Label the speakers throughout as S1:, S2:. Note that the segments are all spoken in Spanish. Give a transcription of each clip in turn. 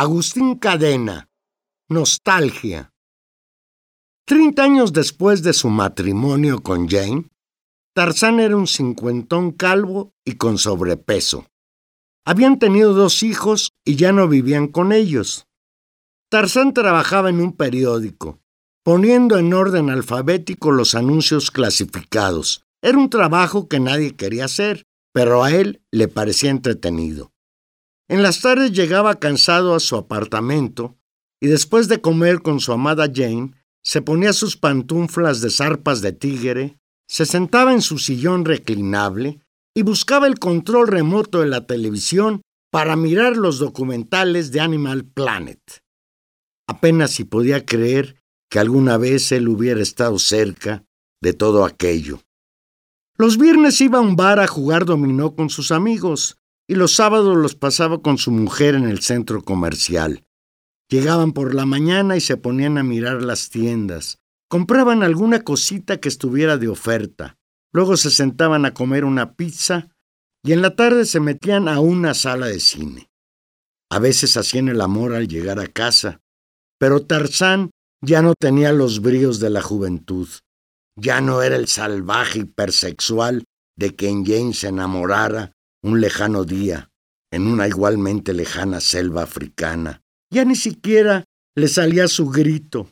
S1: Agustín Cadena. Nostalgia. Treinta años después de su matrimonio con Jane, Tarzán era un cincuentón calvo y con sobrepeso. Habían tenido dos hijos y ya no vivían con ellos. Tarzán trabajaba en un periódico, poniendo en orden alfabético los anuncios clasificados. Era un trabajo que nadie quería hacer, pero a él le parecía entretenido. En las tardes llegaba cansado a su apartamento y después de comer con su amada Jane, se ponía sus pantuflas de zarpas de tigre, se sentaba en su sillón reclinable y buscaba el control remoto de la televisión para mirar los documentales de Animal Planet. Apenas si podía creer que alguna vez él hubiera estado cerca de todo aquello. Los viernes iba a un bar a jugar dominó con sus amigos y los sábados los pasaba con su mujer en el centro comercial. Llegaban por la mañana y se ponían a mirar las tiendas. Compraban alguna cosita que estuviera de oferta. Luego se sentaban a comer una pizza y en la tarde se metían a una sala de cine. A veces hacían el amor al llegar a casa, pero Tarzán ya no tenía los bríos de la juventud. Ya no era el salvaje hipersexual de quien Jane se enamorara un lejano día, en una igualmente lejana selva africana. Ya ni siquiera le salía su grito.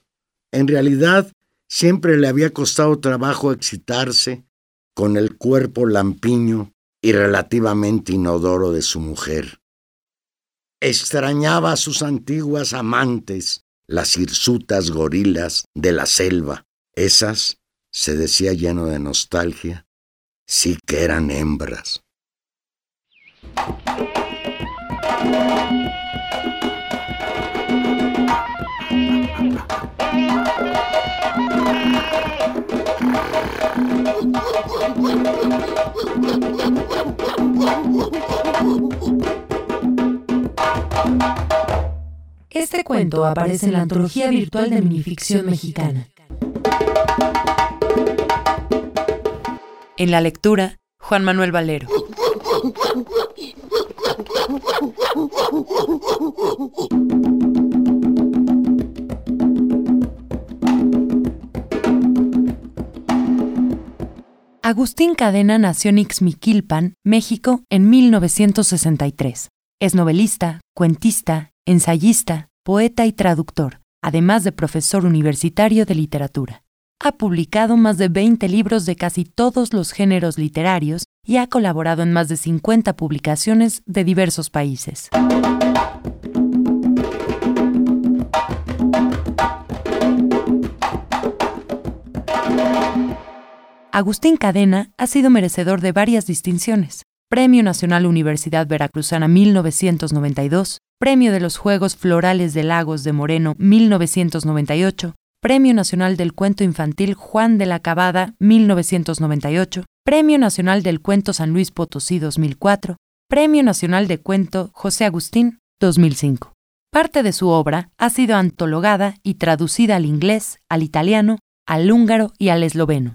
S1: En realidad, siempre le había costado trabajo excitarse con el cuerpo lampiño y relativamente inodoro de su mujer. Extrañaba a sus antiguas amantes, las hirsutas gorilas de la selva. Esas, se decía lleno de nostalgia, sí que eran hembras.
S2: Este cuento aparece en la antología virtual de minificción mexicana. En la lectura, Juan Manuel Valero. Agustín Cadena nació en Ixmiquilpan, México, en 1963. Es novelista, cuentista, ensayista, poeta y traductor, además de profesor universitario de literatura. Ha publicado más de 20 libros de casi todos los géneros literarios y ha colaborado en más de 50 publicaciones de diversos países. Agustín Cadena ha sido merecedor de varias distinciones. Premio Nacional Universidad Veracruzana 1992, Premio de los Juegos Florales de Lagos de Moreno 1998, Premio Nacional del Cuento Infantil Juan de la Cabada 1998, Premio Nacional del Cuento San Luis Potosí 2004, Premio Nacional de Cuento José Agustín 2005. Parte de su obra ha sido antologada y traducida al inglés, al italiano, al húngaro y al esloveno.